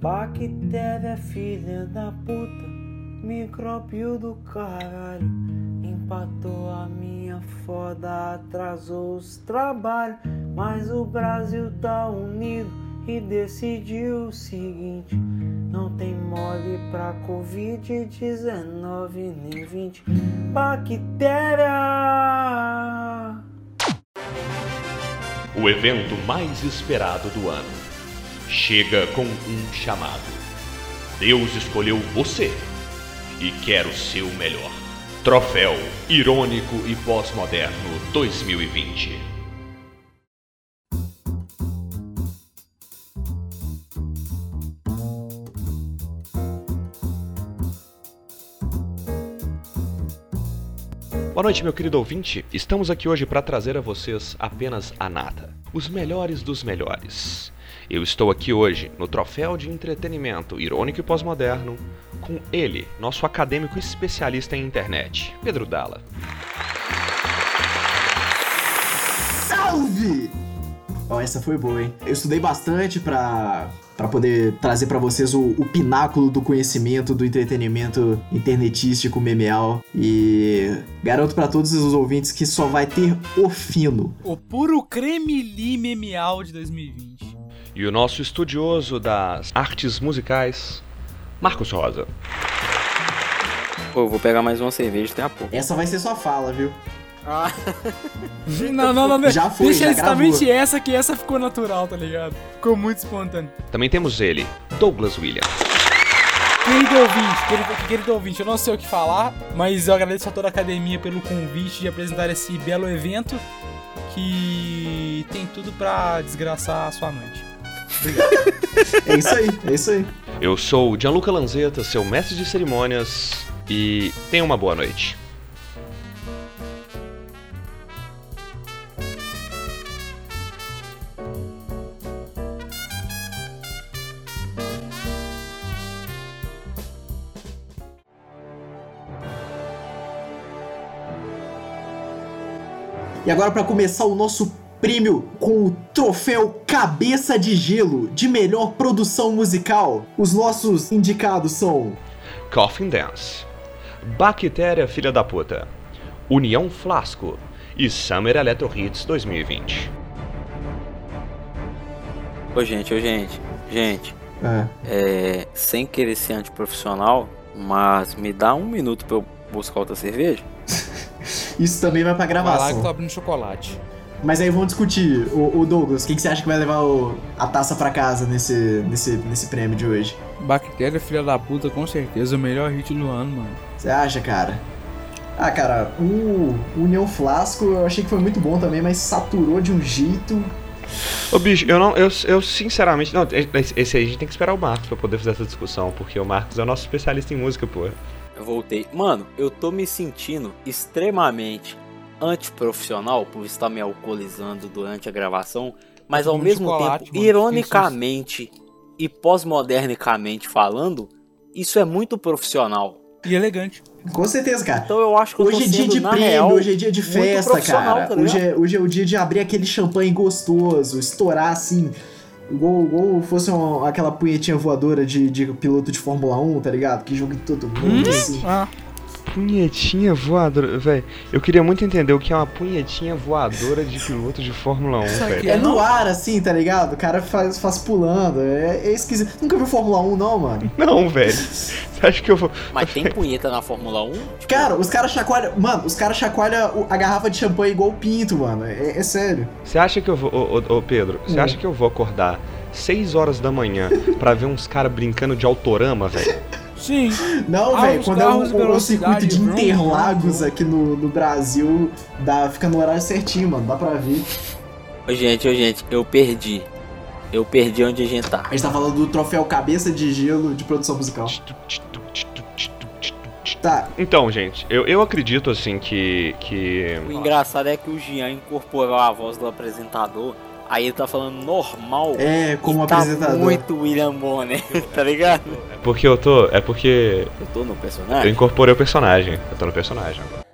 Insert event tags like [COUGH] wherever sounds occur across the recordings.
Bactéria, filha da puta, micróbio do caralho. Empatou a minha foda, atrasou os trabalhos. Mas o Brasil tá unido e decidiu o seguinte: não tem mole pra Covid-19 nem 20. Bactéria! O evento mais esperado do ano chega com um chamado. Deus escolheu você e quer o seu melhor. Troféu Irônico e Pós-Moderno 2020. Boa noite, meu querido ouvinte. Estamos aqui hoje para trazer a vocês apenas a nata, os melhores dos melhores. Eu estou aqui hoje no Troféu de Entretenimento Irônico e Pós-Moderno com ele, nosso acadêmico especialista em internet, Pedro Dalla. Salve! Ó, essa foi boa, hein? Eu estudei bastante pra, pra poder trazer pra vocês o, o pináculo do conhecimento, do entretenimento internetístico, memeal. E garanto pra todos os ouvintes que só vai ter o fino. O puro creme li memeal de 2020. E o nosso estudioso das artes musicais, Marcos Rosa. Pô, vou pegar mais uma cerveja até a pouco. Essa vai ser sua fala, viu? Ah. [LAUGHS] não, não, não. Já foi, Deixa já exatamente gravou. essa, que essa ficou natural, tá ligado? Ficou muito espontâneo. Também temos ele, Douglas Williams. Querido ouvinte, querido, querido ouvinte, eu não sei o que falar, mas eu agradeço a toda a academia pelo convite de apresentar esse belo evento que tem tudo pra desgraçar a sua noite. É isso aí, é isso aí. Eu sou o Gianluca Lanzetta, seu mestre de cerimônias, e tenha uma boa noite. E agora pra começar o nosso prêmio com o troféu Cabeça de Gelo de melhor produção musical. Os nossos indicados são Coffin Dance, Bactéria Filha da Puta, União Flasco e Summer Electro Hits 2020. Ô, gente, ô, gente, gente, Ah, é, sem querer ser antiprofissional, mas me dá um minuto pra eu buscar outra cerveja? [LAUGHS] Isso também vai pra Vai lá que eu tô gravação. abrindo chocolate. Mas aí vamos discutir. O, o Douglas, quem que você acha que vai levar o- a taça pra casa nesse, nesse, nesse prêmio de hoje? Bactéria, filha da puta, com certeza, o melhor hit do ano, mano. Você acha, cara? Ah, cara, o União Flasco eu achei que foi muito bom também, mas saturou de um jeito. Ô bicho, eu não. Eu, eu sinceramente. Não, esse esse aí a gente tem que esperar o Marcos pra poder fazer essa discussão, porque o Marcos é o nosso especialista em música, pô. Eu voltei. Mano, eu tô me sentindo extremamente antiprofissional por estar me alcoolizando durante a gravação, mas ao mesmo tempo, mano. ironicamente e pós-modernicamente falando, isso é muito profissional. E elegante. Com certeza, cara. Então eu acho que eu tô Hoje é dia de prêmio, real, hoje é dia de festa, cara. tá hoje, é, hoje é o dia de abrir aquele champanhe gostoso, estourar assim, igual, igual fosse uma- aquela punhetinha voadora de, de piloto de Fórmula 1, tá ligado? Que joga em todo mundo, assim. Ah, Punhetinha voadora, velho. Eu queria muito entender o que é uma punhetinha voadora de piloto de Fórmula 1, Isso aqui velho. É no ar, assim, tá ligado? O cara faz, faz pulando. É, é esquisito. Nunca viu Fórmula 1, não, mano? [LAUGHS] Não, velho. Você acha que eu vou. Mas tem punheta na Fórmula 1? Tipo, Cara, os caras chacoalham. Mano, os caras chacoalham a garrafa de champanhe igual o pinto, mano. É, é sério. Você acha que eu vou. Ô, ô, ô, Pedro, você Hum. acha que eu vou acordar 6 horas da manhã pra ver uns caras brincando de autorama, velho? [LAUGHS] sim. Não, Ah, velho, quando é o, o circuito de Interlagos aqui no, no Brasil, dá, fica no horário certinho, mano. Dá pra ver. Ô, gente, ô, gente, eu perdi. Eu perdi onde a gente tá. A gente tá falando do troféu Cabeça de Gelo de produção musical. Tá, Então, gente, eu, eu acredito assim que. que. O engraçado é que o Jean incorporou a voz do apresentador. Aí ele tá falando normal. é, como tá apresentador. muito William Bonner, [LAUGHS] tá ligado? É porque eu tô. É porque. Eu tô no Eu personagem. incorporei o personagem. Eu tô no personagem agora.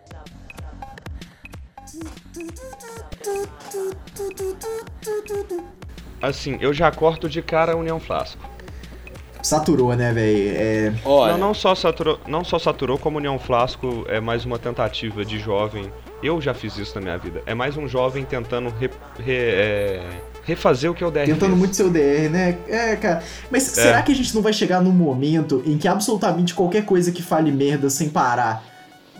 Assim, eu já corto de cara a União Flasco. Saturou, né, velho? É... Olha, Não, não só saturou, não só saturou, como União Flasco é mais uma tentativa de jovem. Eu já fiz isso na minha vida. É mais um jovem tentando re- re- é, refazer o que é o DR Tentando fez. muito seu DR, né? É, cara. Mas será que a gente não vai chegar num momento em que absolutamente qualquer coisa que fale merda sem parar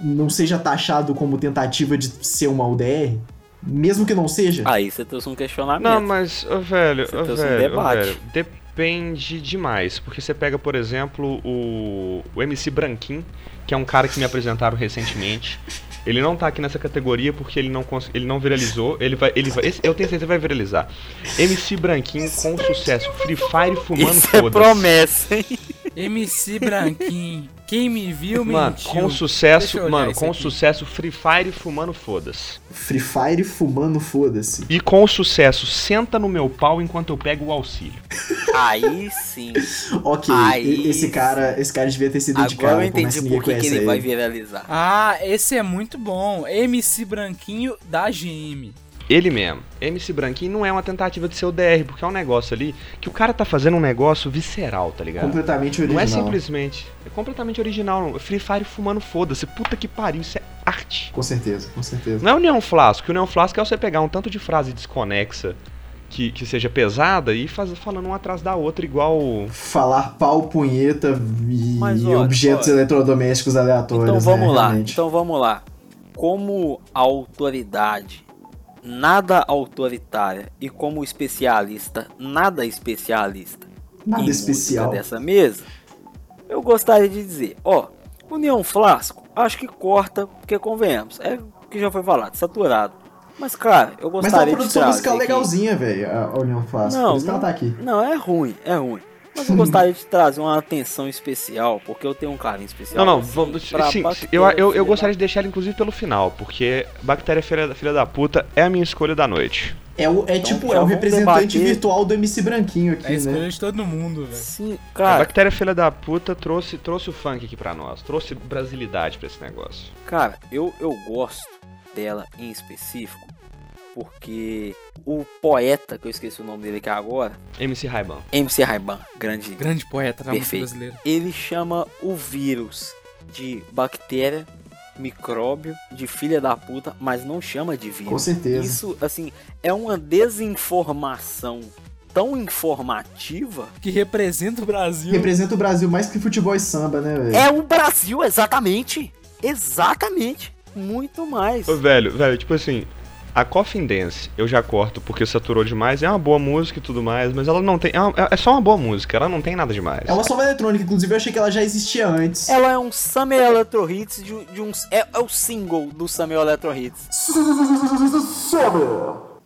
não seja taxado como tentativa de ser uma UDR? Mesmo que não seja? aí você trouxe um questionamento. Não, mas, ô, velho, Você um velho, ô, debate. velho, depende demais. Porque você pega, por exemplo, o, o MC Branquin, que é um cara que me apresentaram recentemente. Ele não tá aqui nessa categoria porque ele não, ele não viralizou. Ele vai, ele vai, esse- eu tenho certeza que vai viralizar. MC Branquinho com sucesso. Free Fire fumando Isso é foda-se. promessa, hein? MC Branquinho. Quem me viu, Mano, mentiu. com sucesso, eu mano, com aqui. sucesso Free Fire fumando foda-se. Free Fire fumando, foda-se. E com sucesso, senta no meu pau enquanto eu pego o auxílio. Aí sim. [LAUGHS] Ok, Aí esse cara, esse cara devia ter dedicado, Agora eu por mais entendi por que, que ele vai viralizar. Ah, esse é muito bom. MC Branquinho da GM. Ele mesmo, MC Branquinho não é uma tentativa de ser o DR, porque é um negócio ali que o cara tá fazendo um negócio visceral, tá ligado? Completamente Não original. é simplesmente. É completamente original. não. Free Fire fumando foda-se. Puta que pariu, isso é arte. Com certeza, com certeza. Não é o Neon Flasco. O Neon Flasco é você pegar um tanto de frase desconexa que, que seja pesada e faz, falando uma atrás da outra, igual. Falar pau, punheta e Mas, olha, objetos olha. eletrodomésticos aleatórios. Então vamos né, lá. realmente. Então vamos lá. Como autoridade nada autoritária e como especialista nada especialista Nada especial. dessa mesa, eu gostaria de dizer, ó, o Neon Flasco, acho que corta, porque convenhamos, é o que já foi falado, saturado. Mas cara, eu Mas é uma gostaria de produção musical legalzinha, velho, a União Flasco. Não, Por isso que ela não- tá aqui. Não, é ruim, é ruim. Mas eu gostaria de trazer uma atenção especial, porque eu tenho um carinho especial. Não, não, assim, vamos. Sim, bactéria, eu, eu, eu da- gostaria de deixar ele inclusive pelo final, porque Bactéria Filha, da- filha da Puta é a minha escolha da noite. É, o, é tipo, já é o representante debater. virtual do MC Branquinho aqui, É a escolha né? de todo mundo, velho. Sim, a cara, Bactéria Filha da Puta trouxe, trouxe o funk aqui pra nós, trouxe brasilidade pra esse negócio. cara, eu, eu gosto dela em específico, porque o poeta, que eu esqueci o nome dele aqui agora, MC Raiban. MC Raiban, grande Grande poeta da música Perfeito. brasileira. ele chama o vírus de bactéria, micróbio, de filha da puta, mas não chama de vírus. Com certeza. Isso, assim, é uma desinformação tão informativa. Que representa o Brasil. Representa o Brasil mais que futebol e samba, né, velho? É o Brasil, exatamente. Exatamente. Muito mais. Ô, velho, velho, tipo assim, a Coffin Dance eu já corto porque saturou demais, é uma boa música e tudo mais, mas ela não tem. É, uma- é só uma boa música, ela não tem nada demais. É uma soma eletrônica, inclusive eu achei que ela já existia antes. Ela é um Summer Electro Hits de, de uns. É, é o single do Summer Electro Hits.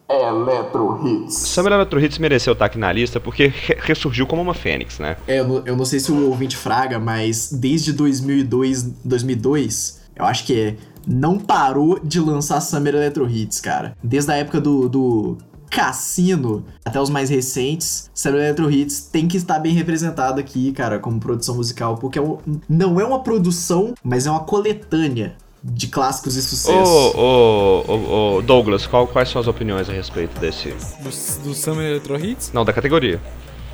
Electro Hits. Summer Electro Hits mereceu estar aqui na lista porque re- ressurgiu como uma fênix, né? É, eu não, eu não sei se o ouvinte fraga, mas desde 2002, 2002, eu acho que é, não parou de lançar Summer Electro Hits, cara. Desde a época do, do Cassino até os mais recentes, Summer Electro Hits tem que estar bem representado aqui, cara, como produção musical, porque é um- não é uma produção, mas é uma coletânea de clássicos e sucessos. Ô, ô, ô, ô, Douglas, qual- quais são as opiniões a respeito desse. Do, do Summer Electro Hits. Não, da categoria.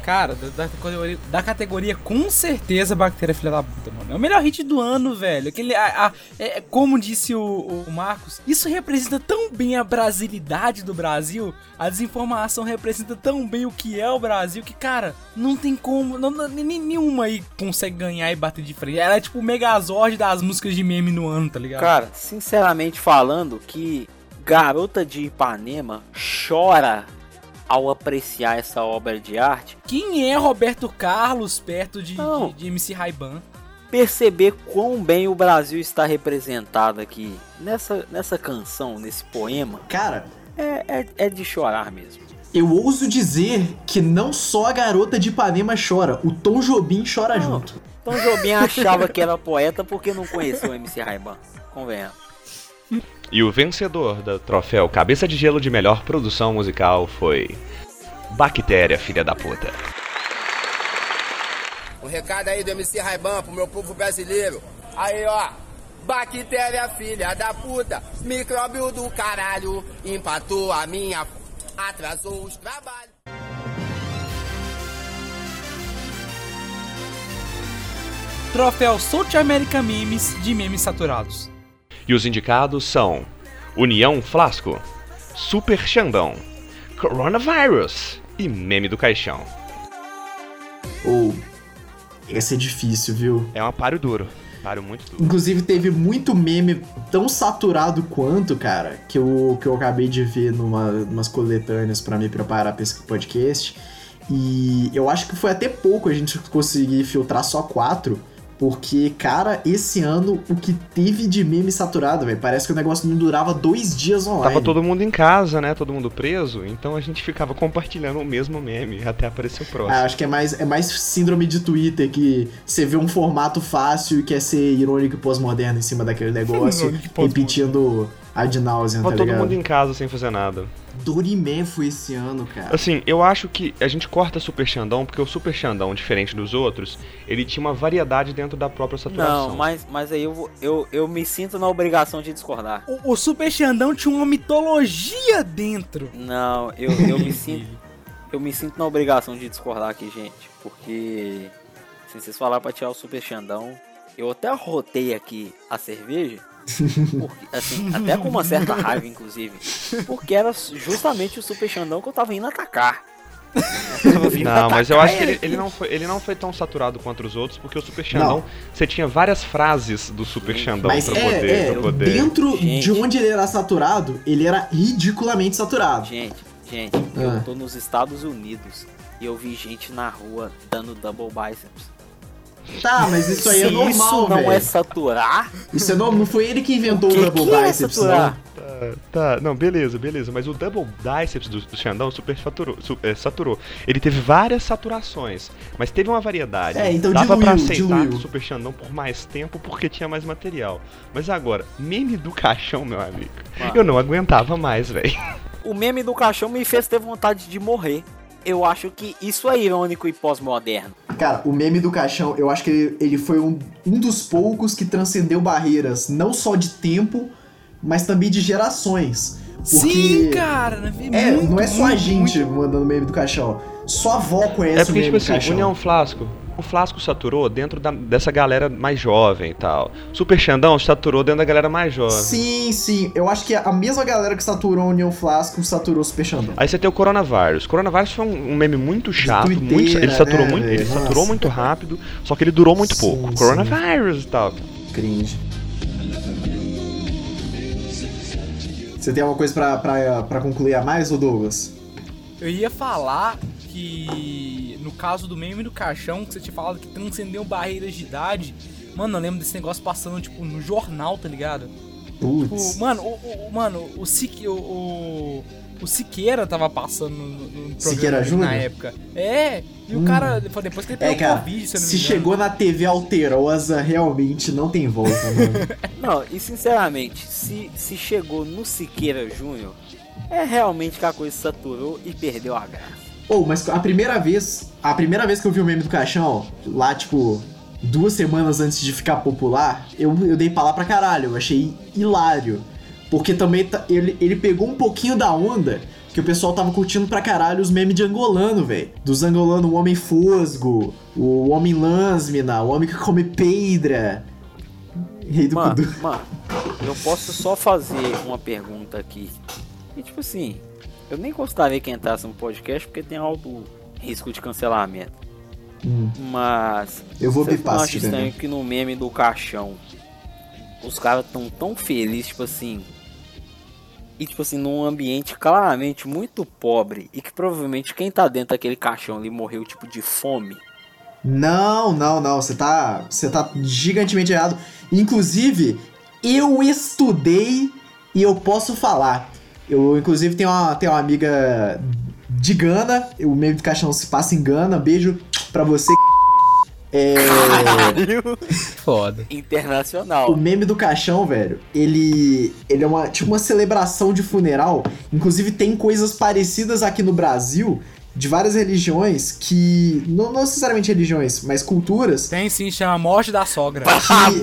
Cara, da, da categoria, da categoria, com certeza, Bactéria Filha da Puta, mano. É o melhor hit do ano, velho. Aquele, a- a- é, como disse o, o Marcos, isso representa tão bem a brasilidade do Brasil, a desinformação representa tão bem o que é o Brasil, que, cara, não tem como, não, não- nenhuma aí consegue ganhar e bater de frente. Ela é tipo o Megazord das músicas de meme no ano, tá ligado? Cara, sinceramente falando, que Garota de Ipanema chora ao apreciar essa obra de arte, Quem é Roberto Carlos perto de, Não. de, de MC Raiban? perceber quão bem o Brasil está representado aqui nessa, nessa canção, nesse poema, Cara, é, é, é de chorar mesmo. eu ouso dizer que não só a garota de Ipanema chora, o Tom Jobim chora Não. junto. Então Jobim achava que era poeta porque não conheceu o MC Raiban. Convenhamos. [LAUGHS] E o vencedor do troféu Cabeça de Gelo de melhor produção musical foi. Bactéria, filha da puta. Um recado aí do MC Raiban pro meu povo brasileiro. Aí, ó. Bactéria, filha da puta, micróbio do caralho, empatou a minha, atrasou os trabalhos. troféu South America Memes de memes saturados. E os indicados são União Flasco, Super Xandão, Coronavirus e Meme do Caixão. Ou. Esse é difícil, viu? É um páreo duro. Inclusive, teve muito meme tão saturado quanto, cara, que eu, que eu acabei de ver numa, umas coletâneas pra me preparar pra esse podcast. E eu acho que foi até pouco a gente conseguir filtrar só quatro. Porque, cara, esse ano o que teve de meme saturado, velho, parece que o negócio não durava dois dias online. Tava todo mundo em casa, né? Todo mundo preso, então a gente ficava compartilhando o mesmo meme até aparecer o próximo. Ah, acho que é mais, é mais síndrome de Twitter, que você vê um formato fácil e quer ser irônico e pós-moderno em cima daquele negócio, repetindo ad nauseam, tá todo ligado? mundo em casa sem fazer nada. Dorimé foi esse ano, cara. Assim, eu acho que a gente corta Super Xandão porque o Super Xandão, diferente dos outros, ele tinha uma variedade dentro da própria saturação. Não, mas, mas aí eu, eu, eu me sinto na obrigação de discordar. O, o Super Xandão tinha uma mitologia dentro. Não, eu, eu me [LAUGHS] sinto. Eu me sinto na obrigação de discordar aqui, gente. Porque. Se vocês falaram pra tirar o Super Xandão, eu até rotei aqui a cerveja. Porque, assim, até com uma certa raiva, inclusive. Porque era justamente o Super Xandão que eu tava indo atacar. Não, mas eu acho que ele, ele não foi, ele não foi tão saturado quanto os outros, porque o Super Xandão, você tinha várias frases do Super Xandão Mas pra é, poder, é pra poder. dentro Gente. de onde ele era saturado, ele era ridiculamente saturado. Gente, gente, Ah. eu tô nos Estados Unidos e eu vi gente na rua dando double biceps. Tá, mas isso aí é Se normal, isso não velho. é saturar, Isso é normal, não foi ele que inventou o, que, double que é biceps, saturar? não. Tá, tá, não, beleza, beleza. Mas o Double Biceps do, do Xandão super saturou, su- é, saturou. Ele teve várias saturações, mas teve uma variedade. É, então Dava pra diluiu, aceitar diluiu. o Super Xandão por mais tempo porque tinha mais material. Mas agora, meme do caixão, meu amigo. Ah. Eu não aguentava mais, velho. O meme do caixão me fez ter vontade de morrer. Eu acho que isso é irônico e pós-moderno. Cara, o meme do caixão, eu acho que ele, ele foi um, um dos poucos que transcendeu barreiras, não só de tempo, mas também de gerações. Porque Sim, cara. né? É, Muito, não é só a muito, gente muito. mandando meme do caixão. Sua avó conhece É o porque, meme tipo do assim, caixão. União Flasco. O Flasco saturou dentro da- dessa galera mais jovem e tal. Super Xandão saturou dentro da galera mais jovem. Sim, sim. Eu acho que a mesma galera que saturou a União Flasco saturou o Super Xandão. Aí você tem o coronavírus. Coronavírus foi um, um meme muito chato, Tuiteira, muito, ele saturou né, muito, ele saturou muito rápido, só que ele durou muito Sim, pouco. sim. Coronavírus e tal. Cringe. Você tem alguma coisa pra, pra, pra concluir a mais, ô Douglas? Eu ia falar que no caso do meme do caixão, que você tinha falado que transcendeu barreiras de idade. Mano, eu lembro desse negócio passando, tipo, no jornal, tá ligado? Tipo, Putz. mano, o, o- mano, o, Sique, o, o, o Siqueira tava passando no, no programa Siqueira na época. É, e o Hum. cara, foi depois que ele É, pegou cara, Covid, se eu não me se chegou na TV alterosa, realmente não tem volta, mano. [LAUGHS] Não, e sinceramente, se, se chegou no Siqueira Júnior, é realmente que a coisa saturou e perdeu a graça. Ô, mas a primeira vez, a primeira vez que eu vi o meme do caixão, lá, tipo, duas semanas antes de ficar popular, eu, eu dei pra lá pra caralho, eu achei hilário. Porque também ele, ele pegou um pouquinho da onda que o pessoal tava curtindo pra caralho os memes de angolano, velho. Dos angolanos, o homem fosgo, o homem lânsmina, o homem que come pedra. Rei do Mano, mano, eu posso só fazer uma pergunta aqui. E tipo assim, eu nem gostaria que entrasse no podcast porque tem alto risco de cancelamento. Hum, Mas eu vou bipar tiver estranho que no meme do caixão os caras tão tão felizes, tipo assim. E tipo assim, num ambiente claramente muito pobre. E que provavelmente quem tá dentro daquele caixão ali morreu tipo de fome. Não, não, não. Você tá, você tá gigantemente errado. Inclusive, eu estudei e eu posso falar. Eu, inclusive, tenho uma, tenho uma amiga de Gana. O meme do caixão se passa em Gana. Beijo pra você. É, [LAUGHS] Foda. Internacional. o meme do caixão, velho, ele, ele é uma, tipo uma celebração de funeral. Inclusive, tem coisas parecidas aqui no Brasil, de várias religiões, que. Não, não necessariamente religiões, mas culturas, Tem sim, chama Morte da Sogra.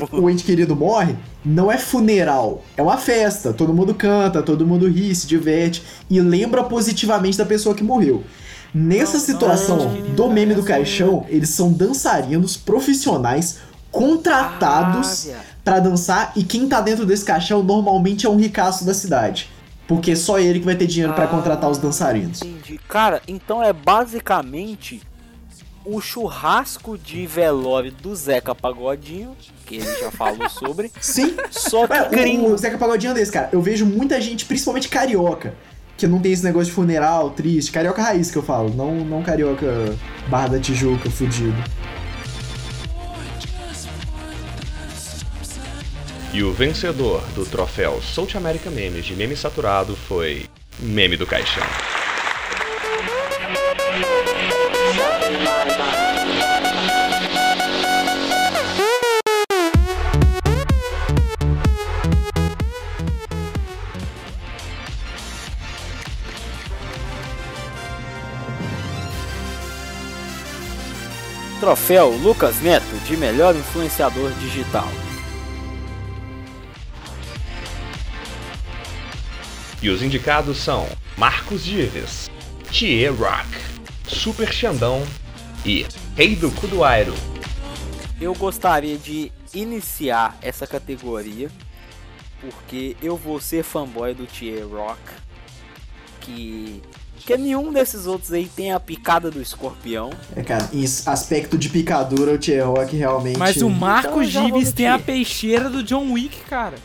que o ente querido morre, não é funeral, é uma festa. Todo mundo canta, todo mundo ri, se diverte e lembra positivamente da pessoa que morreu. Nessa Não, situação não, do meme do caixão, eles são dançarinos profissionais contratados Ah, pra dançar e quem tá dentro desse caixão normalmente é um ricaço da cidade. Porque só ele que vai ter dinheiro pra Ah. contratar os dançarinos. Entendi. Cara, então é basicamente o churrasco de velório do Zeca Pagodinho, que ele já falou [LAUGHS] sobre, Sim, só que o, o Zeca Pagodinho é desse, cara. Eu vejo muita gente, principalmente carioca, que não tem esse negócio de funeral triste. Carioca raiz que eu falo, não, não carioca Barra da Tijuca, fudido. E o vencedor do troféu South America Memes de meme saturado foi Meme do Caixão. Troféu Lucas Neto de melhor influenciador digital. E os indicados são Marcos Dives, Thier Rock, Super Xandão e Rei do Cuduairo. Eu gostaria de iniciar essa categoria porque eu vou ser fanboy do Tier Rock, que que nenhum desses outros aí tem a picada do escorpião. É, cara, em aspecto de picadura, o Tier Rock realmente. Mas o Marcos Então tem a peixeira do John Wick, cara.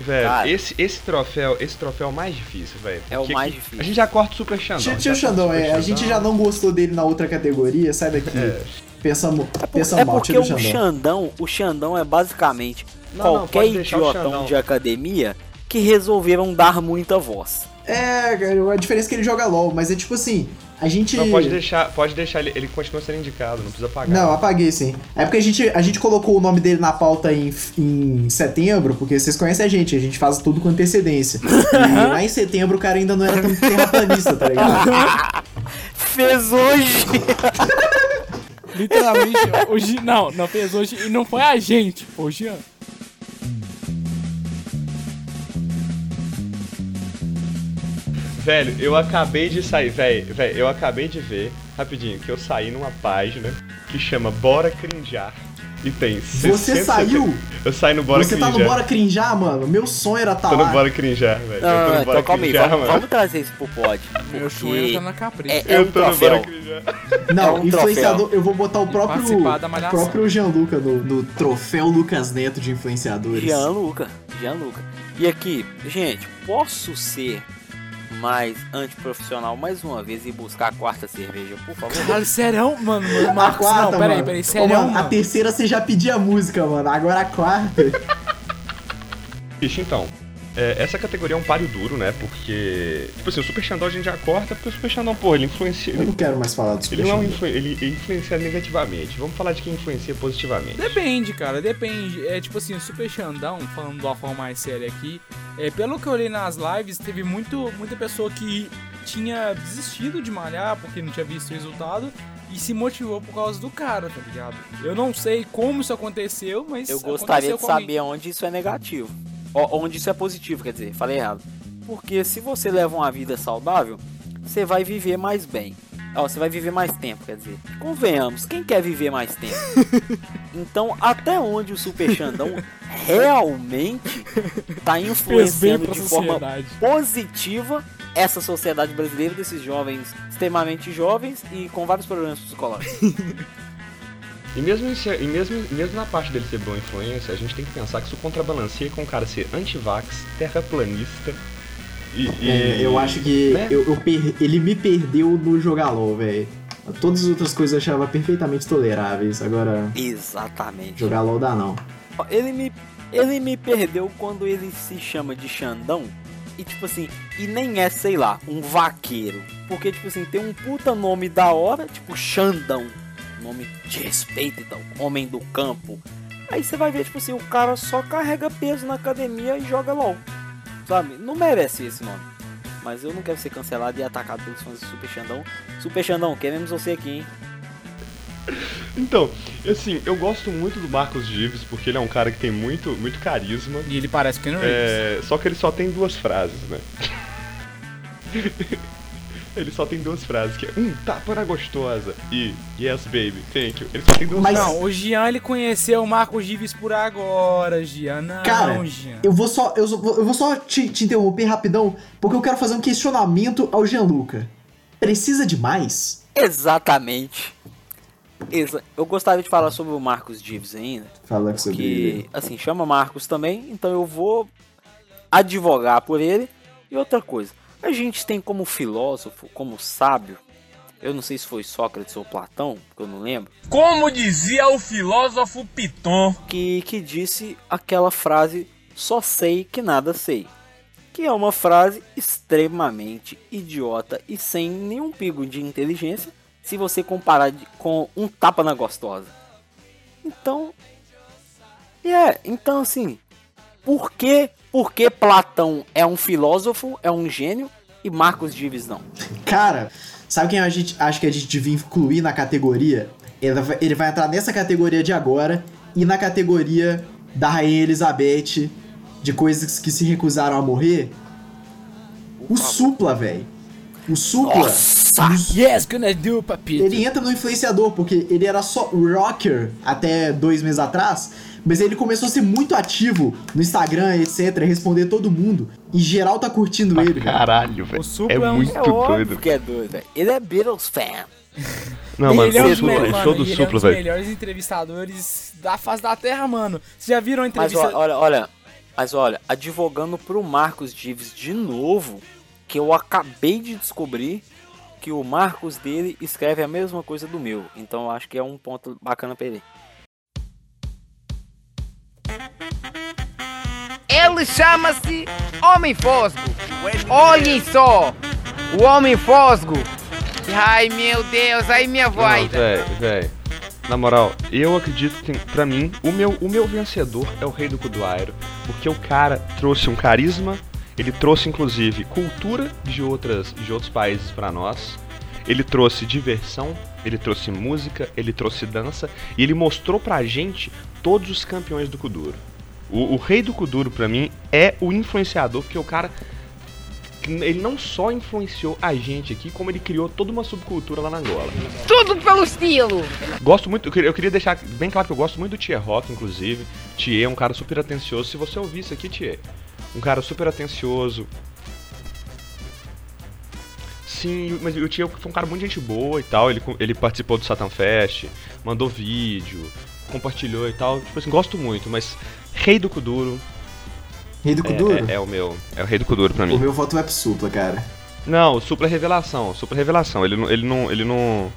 Velho, Cara. esse, esse troféu, esse troféu é o mais difícil, velho. É o mais difícil. A gente já corta o Super Xandão. Corta o Xandão, Super é, a gente já não gostou dele na outra categoria, sai daqui. É. Pensamos, É, por- pensamos é mal, porque tira o Xandão. Xandão, o Xandão é basicamente Não, não, qualquer pode deixar o idiotão de academia que resolveram dar muita voz. É, cara, a diferença é que ele joga LOL, mas é tipo assim, a gente. Não, pode deixar, pode deixar ele, ele continua sendo indicado, não precisa pagar. Não, apaguei sim. É porque a gente, a gente colocou o nome dele na pauta em, em setembro, porque vocês conhecem a gente, a gente faz tudo com antecedência. E lá em setembro o cara ainda não era tão terraplanista, tá ligado? [LAUGHS] Fez hoje! Literalmente, hoje. Não, não fez hoje. E não foi a gente, Jean. Velho, eu acabei de sair, velho, velho, eu acabei de ver, rapidinho, que eu saí numa página que chama Bora Crinjar. E tem Você 60 saiu? Eu saí no Bora Você tá Crinjar. no Bora Crinjar, mano? Meu sonho era tá Tô no. Bora Crinjar, velho. eu tô no então Bora calma aí, vamos, mano. vamos trazer isso pro pod. Meu chueiro tá na capricha. é, é Eu um tô no Bora troféu. Crinjar. [LAUGHS] Não, É um influenciador, eu vou botar o próprio o próprio Gianluca no, no troféu Lucas Neto de influenciadores. Gianluca, Gianluca. E aqui, gente, posso ser mais antiprofissional mais uma vez e buscar a quarta cerveja, por favor? Caralho, serão, mano, mano, A Marcos, quarta, não, peraí, peraí, Ô, serão, mano, mano. A terceira você já pedia a música, mano. Agora a quarta. Bicho, então, é, essa categoria é um páreo duro, né? Porque, tipo assim, o Super Xandão a gente já corta, porque o Super Xandão, porra, ele influencia. Eu não quero mais falar do Super Ele não é Xandão. influ- ele, ele influencia negativamente. Vamos falar de quem influencia positivamente. Depende, cara, depende. É tipo assim, o Super Xandão, falando de uma forma mais séria aqui, é, pelo que eu olhei nas lives, teve muito, muita pessoa que tinha desistido de malhar porque não tinha visto o resultado e se motivou por causa do cara, tá ligado? Eu não sei como isso aconteceu, mas Eu gostaria de saber onde isso é negativo. Onde isso é positivo, quer dizer, falei errado. Porque se você leva uma vida saudável, você vai viver mais bem. Ó, você vai viver mais tempo, quer dizer. Convenhamos, quem quer viver mais tempo? [LAUGHS] então, até onde o Super Xandão realmente tá bem influenciando de forma positiva essa sociedade brasileira desses jovens extremamente jovens e com vários problemas psicológicos. [LAUGHS] E mesmo, e mesmo, mesmo na parte dele ser boa influência, a gente tem que pensar que isso contrabalanceia com o cara ser anti-vax, terraplanista e. e- É, eu acho que né? eu, eu per- ele me perdeu no jogar LOL, velho. Todas as outras coisas eu achava perfeitamente toleráveis. Agora, Exatamente. jogar LOL dá não. Ele me, ele me perdeu quando ele se chama de Xandão. E tipo assim, e nem é, sei lá, um vaqueiro. Porque, tipo assim, tem um puta nome da hora, tipo Xandão. Nome de respeito, então, homem do campo. Aí você vai ver, tipo assim, o cara só carrega peso na academia e joga LOL. Sabe? Não merece esse nome. Mas eu não quero ser cancelado e atacado pelos fãs do Super Xandão. Super Xandão, queremos você aqui, hein? Então, assim, eu gosto muito do Marcos Gives porque ele é um cara que tem muito, muito carisma. E ele parece que não é. É, só que ele só tem duas frases, né? [LAUGHS] Ele só tem duas frases, que é um tapa na gostosa e yes baby, thank you. Ele só tem duas Mas- frases. Não, o Jean ele conheceu o Marcos Gives por agora, Jean. Não, Cara, Jean. Eu vou só, eu, eu vou só te, te interromper rapidão, porque eu quero fazer um questionamento ao Gianluca. Precisa de mais? Exatamente. Exa- eu gostaria de falar sobre o Marcos Dives ainda. Fala sobre ele. Assim, chama Marcos também, então eu vou advogar por ele. E outra coisa, a gente tem como filósofo, como sábio, eu não sei se foi Sócrates ou Platão, que eu não lembro, Como dizia o filósofo Piton. que, que disse aquela frase só sei que nada sei. Que é uma frase extremamente idiota e sem nenhum pingo de inteligência se você comparar de- com um tapa na gostosa. Então, é, então assim, por que, por que Platão é um filósofo, é um gênio e Marcos Dives não? Cara, sabe quem a gente acha que a gente devia incluir na categoria? Ele vai, ele vai entrar nessa categoria de agora e na categoria da Rainha Elizabeth, de coisas que se recusaram a morrer. O Supla, velho. O Supla. Nossa! os- Yes, gonna do, papito. Ele entra no influenciador, porque ele era só rocker até dois meses atrás, mas ele começou a ser muito ativo no Instagram, etc, responder todo mundo. E geral tá curtindo ele, cara. Caralho, velho. O Supla É é um- muito É óbvio doido. que é doido, velho. Ele é Beatles fan. Não, mano, ele é um o dos Supla, melhores, o show do ele é um dos velho. melhores entrevistadores da face da Terra, mano. Vocês já viram a Mas entrevista? ó, olha, olha, mas olha, advogando pro Marcos Dives de novo, que eu acabei de descobrir que o Marcos dele escreve a mesma coisa do meu. Então eu acho que é um ponto bacana pra ele. Ele chama-se Homem Fosgo. Olhem só, o Homem Fosgo. Ai meu Deus, aí minha voz. Na moral, eu acredito que, pra mim, o meu, o meu vencedor é o Rei do Cuduairo. Porque o cara trouxe um carisma, ele trouxe, inclusive, cultura de, outras, de outros países pra nós. Ele trouxe diversão, ele trouxe música, ele trouxe dança. E ele mostrou pra gente todos os campeões do Kuduro. O, o Rei do Kuduro, pra mim, é o influenciador, porque o cara ele não só influenciou a gente aqui, como ele criou toda uma subcultura lá na Angola. Tudo pelo estilo. Gosto muito, eu queria, eu queria deixar bem claro que eu gosto muito do Thier Rock, inclusive. Thier é um cara super atencioso. Se você ouvir isso aqui, Thier, um cara super atencioso. Sim, mas o Thier foi um cara muito gente boa e tal. Ele, ele participou do Satan Fest, mandou vídeo, compartilhou e tal. Tipo assim, gosto muito, mas Rei do Kuduro Rei do é, Kuduro? é- é o meu. É o Rei do Kuduro pra mim. O meu voto vai pro Supla, cara. Não, o Supla é revelação, o Supla é revelação. Ele não, ele não, ele não,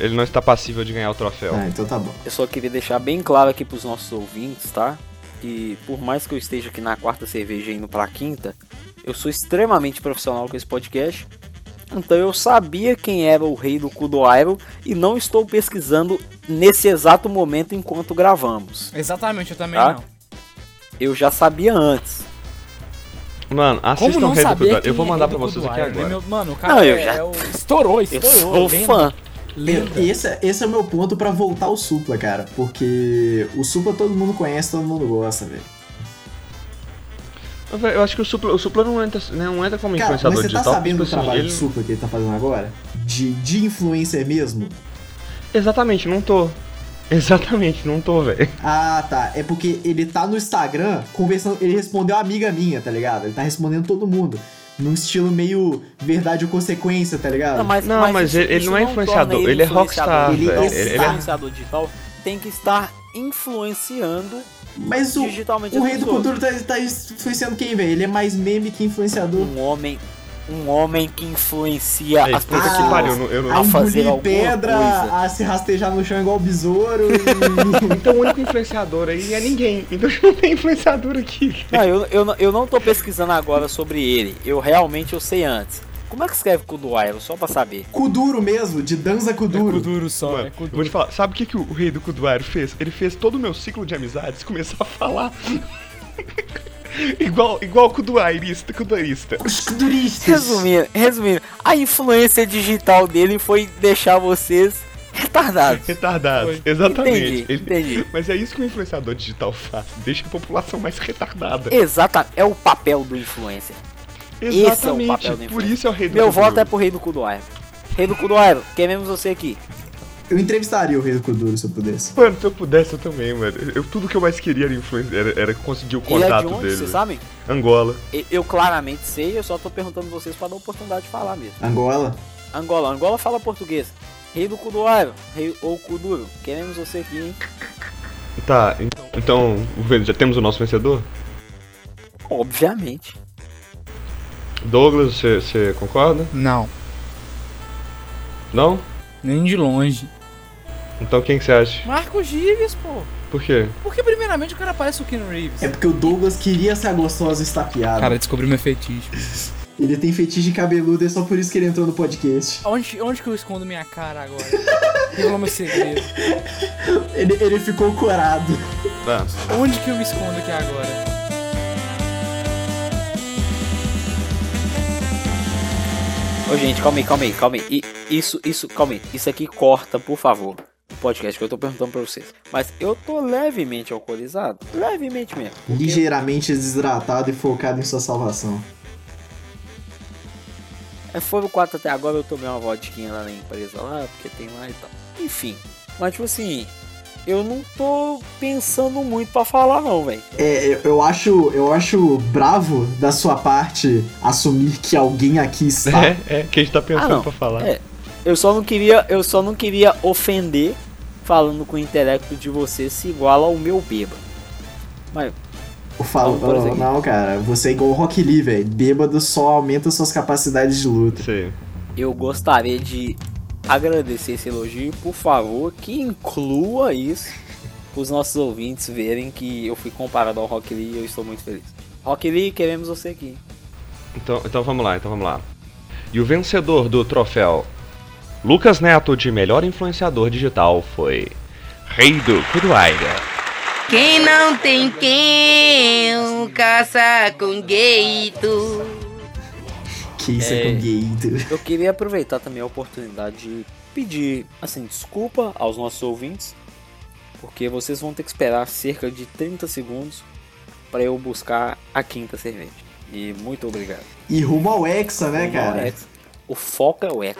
ele não está passível de ganhar o troféu. Ah, então tá bom. Eu só queria deixar bem claro aqui pros nossos ouvintes, tá? Que por mais que eu esteja aqui na quarta cerveja indo pra quinta, eu sou extremamente profissional com esse podcast. Então eu sabia quem era o rei do Kudoairo e não estou pesquisando nesse exato momento enquanto gravamos. Exatamente, eu também Tá? não. Eu já sabia antes. Mano, Como assistam não o Rei do quem Eu vou é mandar Rei pra vocês aqui agora. Meu- mano, o cara Não, eu é, já- é o- estourou, Eu estourou. sou lenda. fã. Lenda. Esse, esse é o meu ponto pra voltar ao Supla, cara. Porque o Supla todo mundo conhece, todo mundo gosta, velho. Eu, acho que o Supla, o Supla não, entra, não entra como Cara, mas influenciador você tá digital. sabendo do assim, trabalho ele- de Supla que ele tá fazendo agora? De, de influencer mesmo? Exatamente, não tô. Exatamente, não tô, velho. Ah, tá. É porque ele tá no Instagram conversando. Ele respondeu a amiga minha, tá ligado? Ele tá respondendo todo mundo. Num estilo meio verdade ou consequência, tá ligado? Não, mas, Não, mas ele- ele não é influenciador, ele é rockstar, velho. Ele, Ele é- influenciador digital tem que estar influenciando Mas o, o as rei do pessoas. cultura tá, tá influenciando quem, velho? Ele é mais meme que influenciador. um homem, um homem que influencia Ei, as puta que pessoas. pariu, eu não- eu não- a a fazer alguma pedra, coisa. a se rastejar no chão igual o besouro. e- [LAUGHS] Então o único influenciador aí é ninguém. Então [LAUGHS] não tem influenciador aqui. Não, eu, eu, não- eu não tô pesquisando agora sobre ele. Eu realmente eu sei antes. Como é que escreve Kuduairo? Só pra saber. Kuduro mesmo, de dança É Kuduro. Kuduro só, Mano, é eu Kuduro. vou te falar, sabe o que, que o rei do Kuduairo fez? Ele fez todo o meu ciclo de amizades começar a falar. [LAUGHS] igual, igual Kuduairista, Kuduairista. Os kuduristas. Resumindo, resumindo, a influência digital dele foi deixar vocês retardados. Retardados, Foi. exatamente. Entendi, entendi. Mas é isso que o influenciador digital faz, deixa a população mais retardada. Exata, é o papel do influencer. Esse é o Exatamente. papel da Por influência. isso é o rei do Meu Kuduro. voto é pro Rei do Cu do Iron. Rei do Cu do Iron, queremos você aqui. Eu entrevistaria o Rei do Kuduro se eu pudesse. Mano, se eu pudesse eu também, mano. Eu, tudo que eu mais queria era, influência, era, era conseguir o Ele é de contato onde, dele. vocês sabem? Angola. E- Eu claramente sei, eu só tô perguntando vocês pra dar oportunidade de falar mesmo. Angola? Angola, Angola fala português. Rei do Cu do Iron, Rei ou Kuduro, queremos você aqui, hein? Tá, então, então já temos o nosso vencedor? Obviamente. Douglas, você- concorda? Não, Não? nem de longe. Então quem que você acha? Marcos Gives, pô. Por quê? Porque primeiramente o cara parece o Ken Reeves. É porque o Douglas queria ser a gostosa estapeada. Cara, descobri meu fetiche. [LAUGHS] Ele tem fetiche cabeludo, é só por isso que ele entrou no podcast. Onde, onde que eu escondo minha cara agora? [LAUGHS] Revela meu segredo. Ele, ele ficou corado. Tá. Onde que eu me escondo aqui agora? Ô, gente, calma aí, calma aí, calma aí. E isso, isso, calma aí. Isso aqui corta, por favor. O podcast que eu tô perguntando pra vocês. Mas eu tô levemente alcoolizado. Levemente mesmo. porque Ligeiramente desidratado e focado em sua salvação. É, foi o 4 até agora, eu tomei uma vodquinha lá na empresa lá, porque tem lá e tal. Enfim. Mas, tipo assim, eu não tô pensando muito pra falar, não, velho. É, eu, eu acho, eu acho bravo da sua parte assumir que alguém aqui está. [LAUGHS] É, é, que a gente tá pensando Ah, não. pra falar. É. Eu só não queria, eu só não queria ofender falando que o intelecto de você se iguala ao meu bêbado. Mas Eu falo, por oh, não, cara, você é igual o Rock Lee, velho. Bêbado só aumenta suas capacidades de luta. Sei. eu gostaria de agradecer esse elogio, por favor, que inclua isso para os nossos ouvintes verem que eu fui comparado ao Rock Lee e eu estou muito feliz. Rock Lee, queremos você aqui. Então, então vamos lá, então vamos lá. E o vencedor do troféu Lucas Neto de melhor influenciador digital foi Rei do Kuruaira. Quem não tem quem, caça com gueito. Isso é, É. com gay. Eu queria aproveitar também a oportunidade de pedir, assim, desculpa aos nossos ouvintes, porque vocês vão ter que esperar cerca de 30 segundos para eu buscar a quinta cerveja. E muito obrigado. E rumo ao Hexa, né, O cara? Hexa. O foco é o X.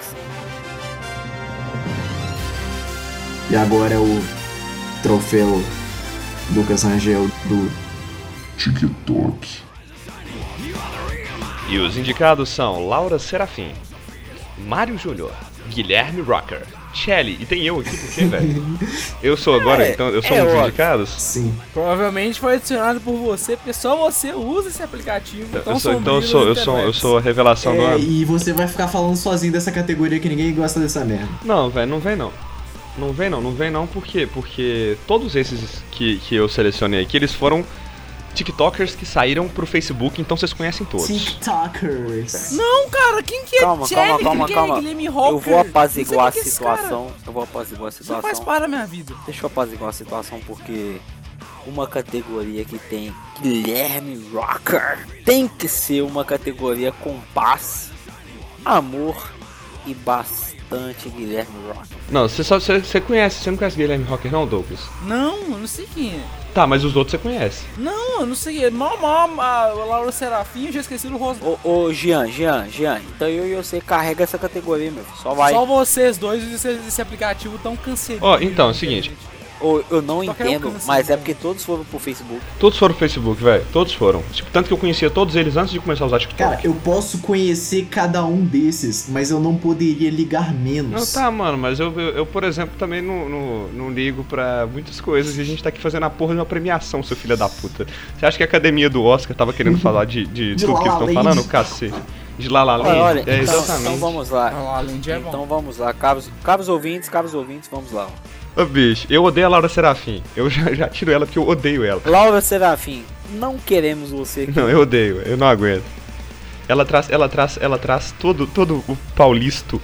E agora é o troféu Lucas Rangel do TikTok. E os indicados são Laura Serafim, Mário Júnior, Guilherme Rocker, Shelly, e tem eu aqui por quê, velho? [LAUGHS] Eu sou agora, É, então, eu sou é um dos indicados? Sim. Provavelmente foi adicionado por você, porque só você usa esse aplicativo. Eu tão sou, então eu sou, eu sou, eu sou a revelação do É, ano. e você vai ficar falando sozinho dessa categoria que ninguém gosta dessa merda. Não, velho, não vem não. Não vem não, não vem não, por quê? Porque todos esses que, que eu selecionei aqui, eles foram TikTokers que saíram pro Facebook, então vocês conhecem todos. TikTokers. Não, cara, quem que é Calma, Jelly? calma, calma, quem calma. é Guilherme Rocker? Eu vou apaziguar a Não sei quem que é esse situação. Eu vou apaziguar a não faz situação. parte da minha vida. Deixa eu apaziguar a situação porque uma categoria que tem Guilherme Rocker tem que ser uma categoria com paz, amor e bastante Guilherme Rocker. Não, você só você, você conhece, você não conhece Guilherme Rocker não, Douglas? Não, eu não sei quem é. Tá, mas os outros você conhece. Não, eu não sei. É Mal, mal, a Laura Serafim, eu já esqueci do rosto. Ô, ô, Jean, Jean, Jean, então eu e você carrega essa categoria, meu. Só vai. Só vocês dois usam esse, esse aplicativo tão canceroso. Ó, então, é o seguinte. Ô, eu não Só que entendo, eu canso, mas é né? porque todos foram pro Facebook. Todos foram pro Facebook, velho. Todos foram. Tipo, tanto que eu conhecia todos eles antes de começar a usar TikTok. Cara, eu posso conhecer cada um desses, mas eu não poderia ligar Não, menos. tá, mano, mas eu, eu, eu, por exemplo, também não, não, não ligo pra muitas coisas e a gente tá aqui fazendo a porra de uma premiação, seu filho da puta. Você acha que a academia do Oscar tava querendo [LAUGHS] falar de, de, De tudo que eles estão Land. falando, cacete? De La La Land? Olha, olha, é, então, exatamente. então vamos lá. É bom. Então vamos lá, caros, caros ouvintes, caros ouvintes, vamos lá. Ô, bicho, eu odeio a Laura Serafim. Eu já, já tiro ela porque eu odeio ela. Laura Serafim, não queremos você aqui. Não, eu odeio, eu não aguento. Ela traz, ela traz, ela traz todo, todo o paulisto,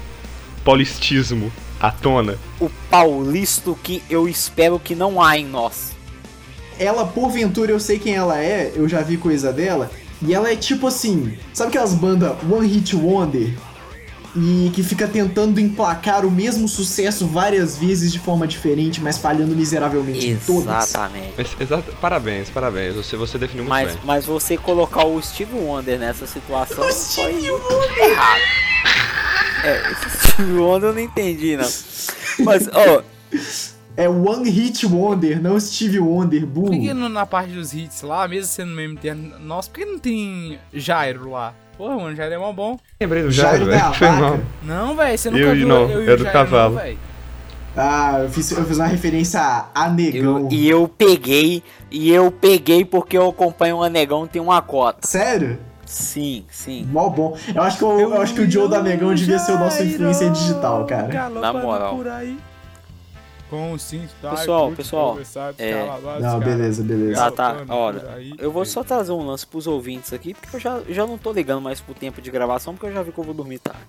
paulistismo à tona. O paulisto que eu espero que não há em nós. Ela, porventura, eu sei quem ela é, eu já vi coisa dela. E ela é tipo assim, sabe aquelas bandas One Hit Wonder? E que fica tentando emplacar o mesmo sucesso várias vezes de forma diferente, mas falhando miseravelmente em todas. Exatamente. Parabéns, parabéns. Você, você definiu muito Mas, bem. mas você colocar o Steve Wonder nessa situação O foi Stevie errado. É, esse Steve Wonder eu não entendi, não. Mas, ó, É One Hit Wonder, não Steve Wonder, Por que, burro. na parte dos hits lá, mesmo sendo meme interno, nossa, por que não tem Jairo lá? Porra, mano, Jairo é mó bom. Lembrei do Jairo velho. Foi vaca. mal. Não, velho, você nunca Eu e viu não, eu e é o do Jairo, cavalo. Não. Ah, eu fiz, eu fiz uma referência a, Negão. eu, e eu peguei, e eu peguei porque eu acompanho o Anegão tem uma cota. Sério? Sim, sim. Mó bom. Eu acho que, eu, eu acho que o Joe da Negão devia ser o nosso influencer digital, cara. galopando moral. por aí. Com cinto, tá? Pessoal, pessoal, conversar, é. Não, cara. beleza, beleza. Ah, tá, Galopando olha, aí. Eu vou só trazer um lance pros ouvintes aqui, porque eu já, já não tô ligando mais pro tempo de gravação, porque eu já vi que eu vou dormir tarde.